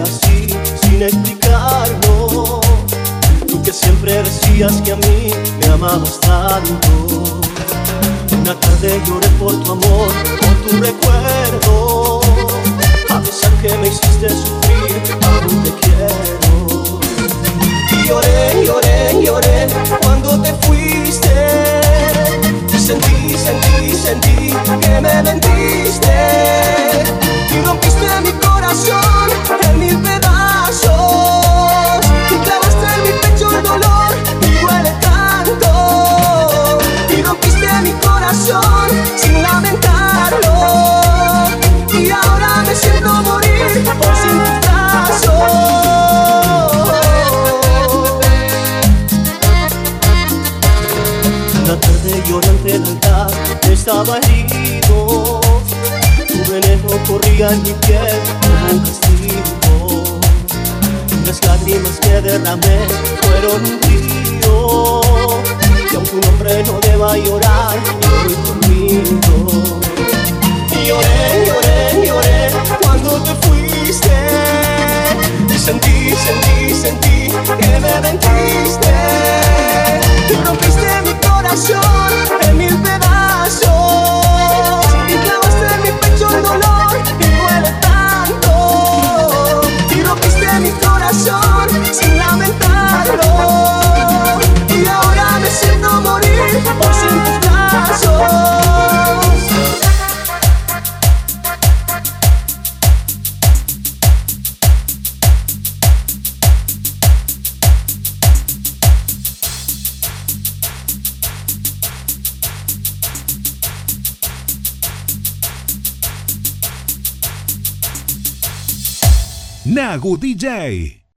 así, sin explicarlo. Tú que siempre decías que a mí me amabas tanto. Una tarde lloré por tu amor, por tu recuerdo. A pesar que me hiciste sufrir, aún te quiero. Y lloré, lloré, lloré cuando te fuiste. Y sentí, sentí, sentí que me mentiste. Tarde llorante el altar. Estaba herido Tu veneno corría en mi piel como un castigo. Las lágrimas que derramé fueron un río Nagu DJ.